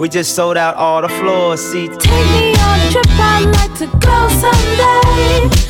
We just sold out all the floor seats. Take me on a trip, I'd like to go someday.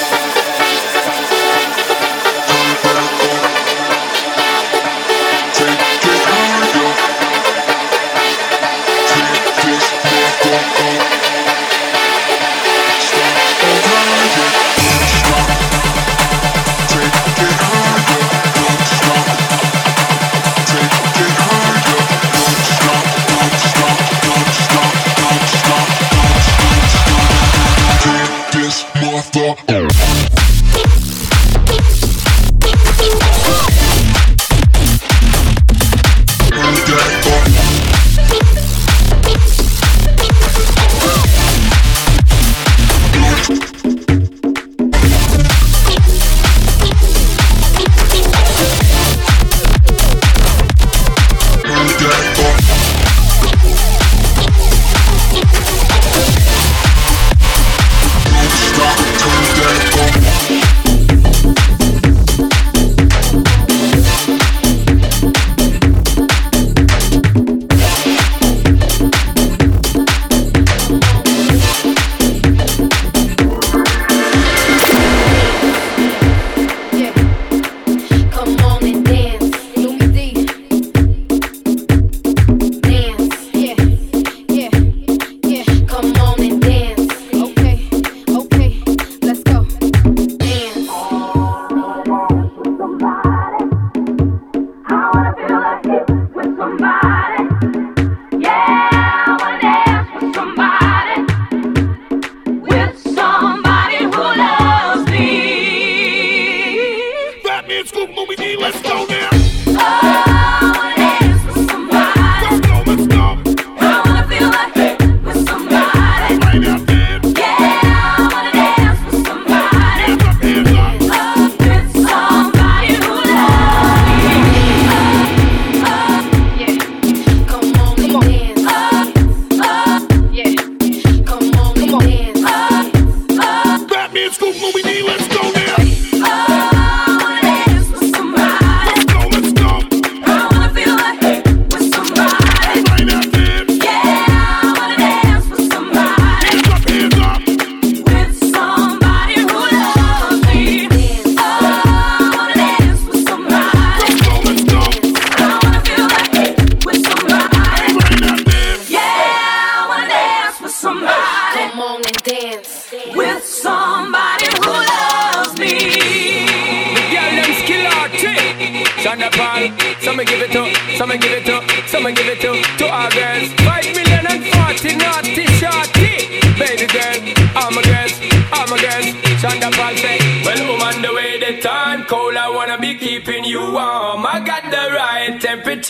Batman, Scoop, Movie D, let's go now.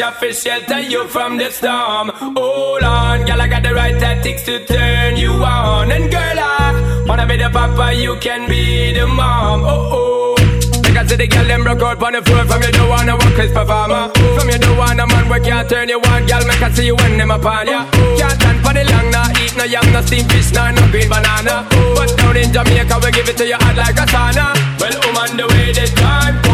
Temperature for shelter you from the storm. Hold on, girl, I got the right tactics to turn you on. And girl, I wanna be the papa, you can be the mom. Oh oh. Because see the girl them broke out on the floor From you don't wanna work as performer From you don't want a man where can't turn you on Girl make I see you when them upon ya Can't stand for the long, nah Eat no yam, no steamed fish, nah, no green banana But down in Jamaica we give it to you hot like a sauna Well, woman, the way the time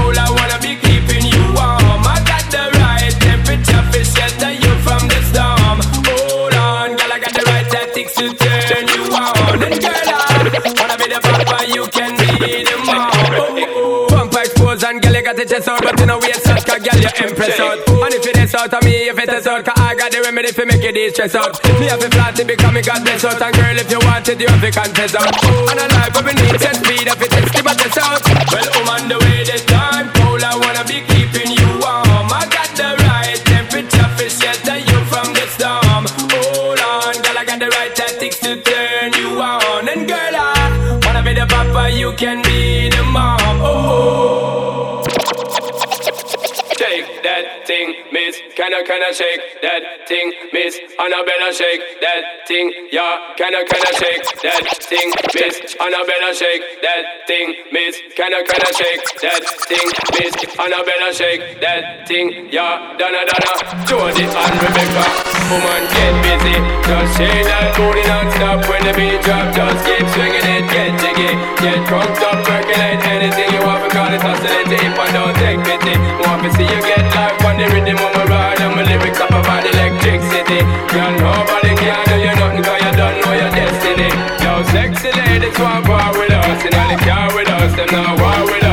and you got the chest out But you know waist out, cause girl, you impress out. And if it is out of me, if it is out Cause I got the remedy for make you de-stress out. Me have a flat it become me God bless out And girl, if you want it, you have to confess out. And a life we need set speed If it is the best out Well, woman, the way the time cold I wanna be keeping you warm. I got the right temperature for shelter you from the storm. Hold on, girl, I got the right tactics to turn you on. And girl, I wanna be the papa, you can be the mom. Oh, I can I shake that thing, miss? Annabella shake that thing, yeah. Can I can I shake that thing, miss? Annabella shake that thing, miss. Can I can I shake that thing, miss? Annabella shake that thing, yeah. Donna Donna, Jody and Rebecca, woman get busy. Just say that booty non-stop when the beat drop. Just keep swinging it, get jiggy, get drunk, stop percolate anything you want because it's hustling. If I don't take pity, want to see you get life on the rhythm of my ride electricity. Girl, nobody can do you you don't know your destiny. Sexy ladies want war with us, and all the care with us, them not war with us.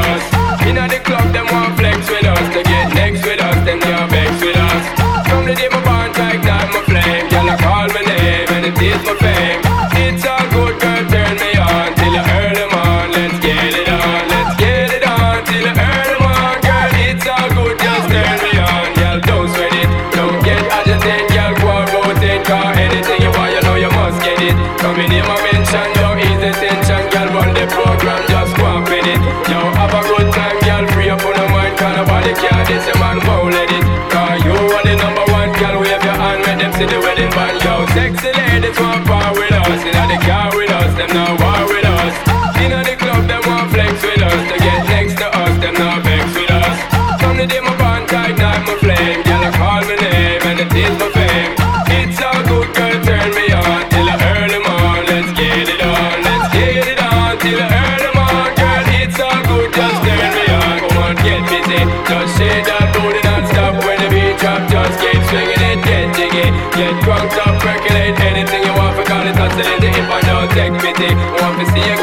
day. Want to see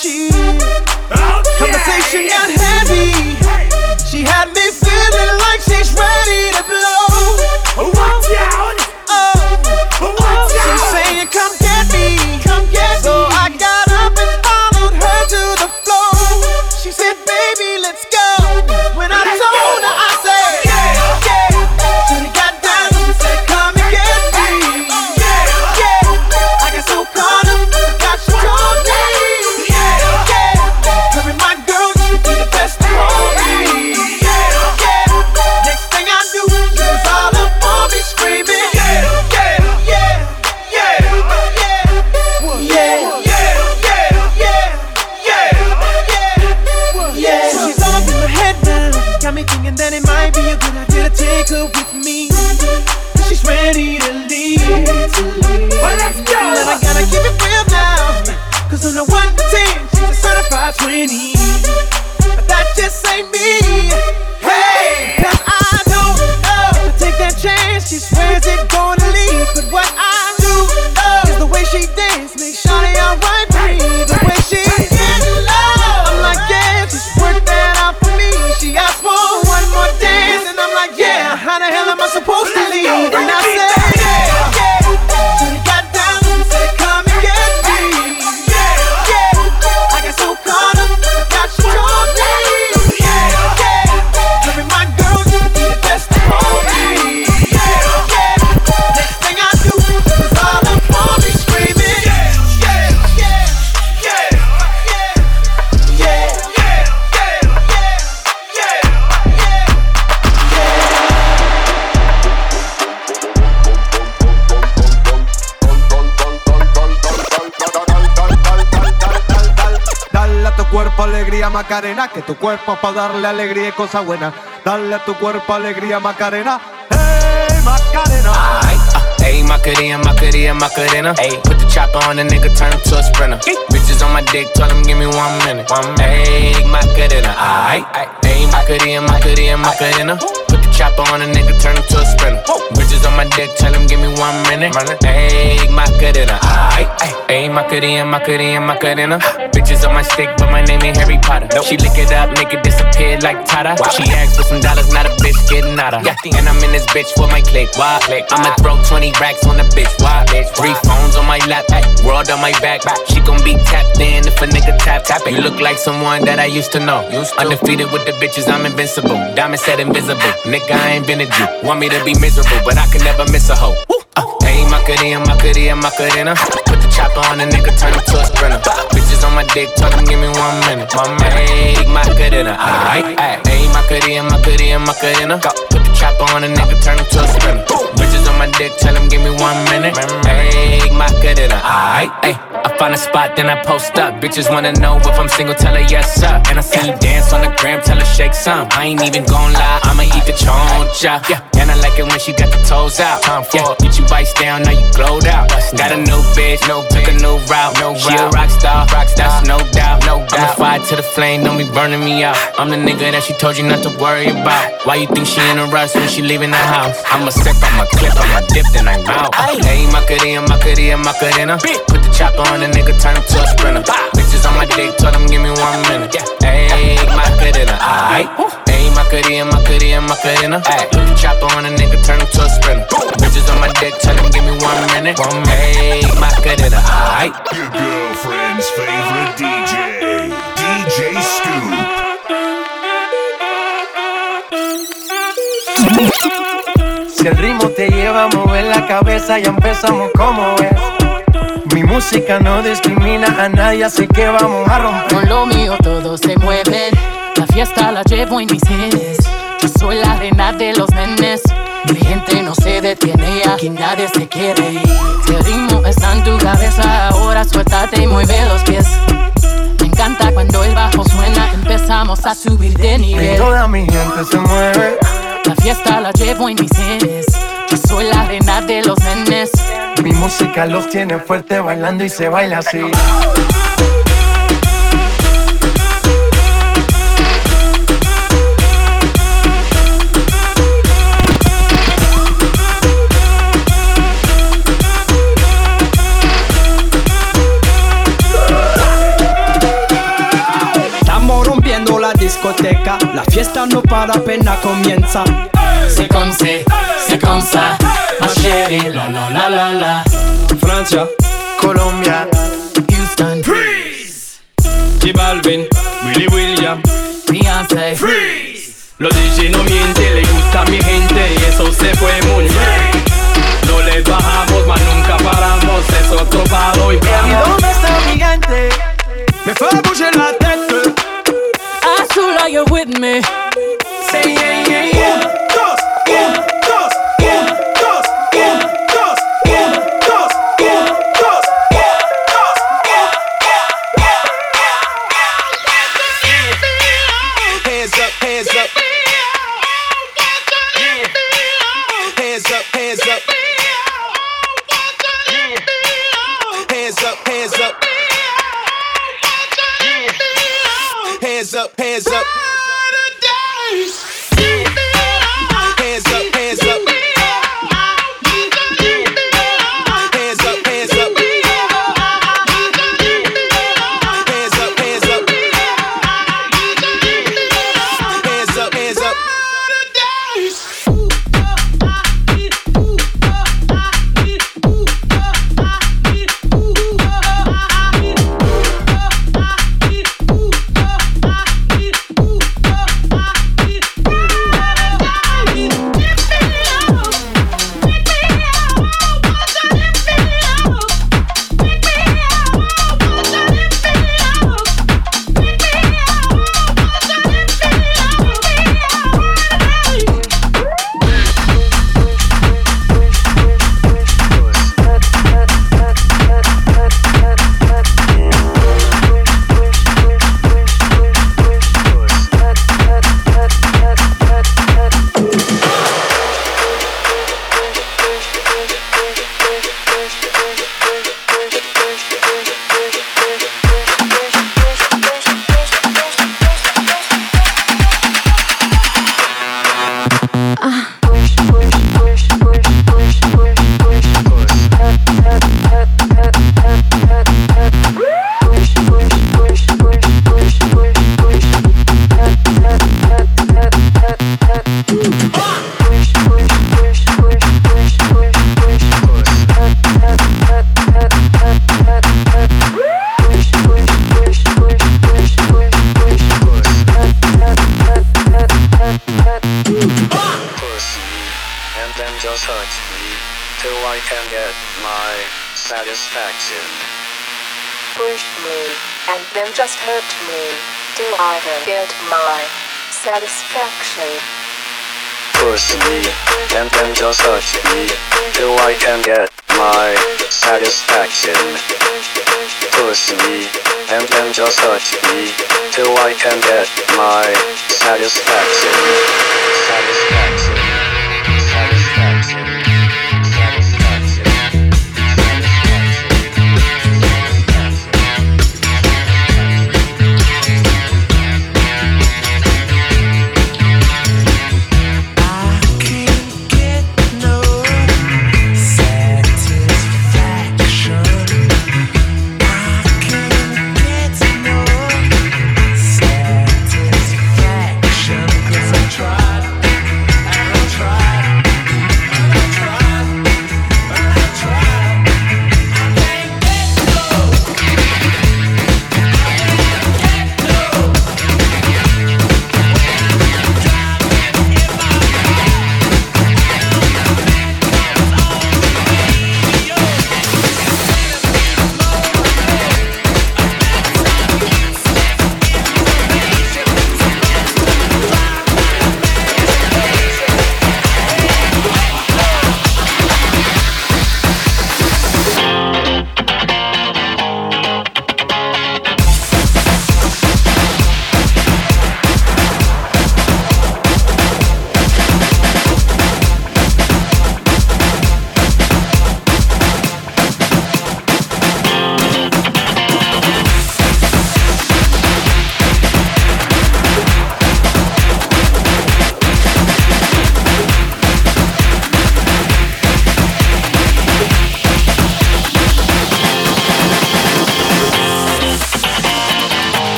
she. Oh, Conversation got heavy. Macarena, que tu cuerpo para darle alegría y cosa buena. Dale a tu cuerpo alegría, Macarena. Hey, Macarena. Ay, uh, hey, Macarena, Macarena, Macarena. Hey, put the chopper on the nigga, turn him to a sprinter. Bitches on my dick, tell him give me one minute. One minute. Hey, Macarena. Ay, hey, Macarena, Macarena, Macarena. Chopper on a nigga, turn him to a sprinter. Bitches on my dick, tell him give me one minute. Ayy, Macarena. Ayy, Macarena, Macarena, Macarena. Bitches on my stick, but my name ain't Harry Potter. She lick it up, make it disappear like Tata. She asked for some dollars, not a bitch getting out of. And I'm in this bitch for my click. Why? I'ma throw 20 racks on the bitch. Why? bitch. Three phones on my lap, world on my back. She gon' be tapped in if a nigga tap tap it. You look like someone that I used to know. Undefeated with the bitches, I'm invincible. Diamond said invisible. Nigga I ain't been a Jew. Want me to be miserable, but I can never miss a hoe. Uh, hey, Macarena. Put the chopper on a nigga, turn him to a sprinter. Bitches on my dick, tell them give me one minute. My man, Macarena. Aight, aight. Hey, Macarena, Macarena, Macarena. Put the chopper on a nigga, turn him to a sprinter. Bitches on my dick, tell them give me one minute. My Hey, Macarena. Aight, aight. I find a spot, then I post up. Bitches wanna know if I'm single, tell her yes, sir. And I see you dance on the gram, tell her shake some. I ain't even gon' lie, I'ma eat the choncha. Yeah, and I like it when she got the toes out. Time for yeah, get you bites down, now you glowed out. Got a new bitch, no took a new route. No she a rock star, rock star, that's no doubt. No doubt. I'm the fire to the flame, don't be burning me out. I'm the nigga that she told you not to worry about. Why you think she in a rush when she leaving the house? I'm a sip, I'm a clip, I'm a dip, then I'm out. Hey, Macarena, Macarena, Macarena. Put the chopper on the nigga, turn him to a sprinter. Bitches on my dick, told him give me one minute. Hey, Macarena, aight. Hey, Macarena, Macarena, Macarena. Put the chopper on a nigga, turn him to a sprinter. Bitches on my dick, tell him give me one minute. One minute, Macarena, aight. Your girlfriend's favorite DJ, DJ Scoop. Si el ritmo te lleva a mover la cabeza, ya empezamos como es. Mi música no discrimina a nadie, así que vamos a romper. Con lo mío todos se mueven, la fiesta la llevo en mis genes. Yo soy la reina de los nenes. Mi gente no se detiene aquí nadie se quiere ir. Si el ritmo está en tu cabeza, ahora suéltate y mueve los pies. Me encanta cuando el bajo suena, empezamos a subir de nivel. Y toda mi gente se mueve. La fiesta la llevo en mis genes. Soy la reina de los nenes. Mi música los tiene fuerte bailando y se baila así. Estamos rompiendo la discoteca, la fiesta no para apenas comienza. C'est comme c'est, c'est comme ça, ma chérie, la la la la la. Francia, Colombia, Houston, Freeze. J Balvin, Willy William, Beyoncé, Freeze. Los DJ no mienten, le gusta a mi gente y eso se fue muy bien. No les bajamos, mas nunca paramos, es otro palo y vamos. ¿dónde está mi gente? Me fais bouger la tête. Azul, you're with me.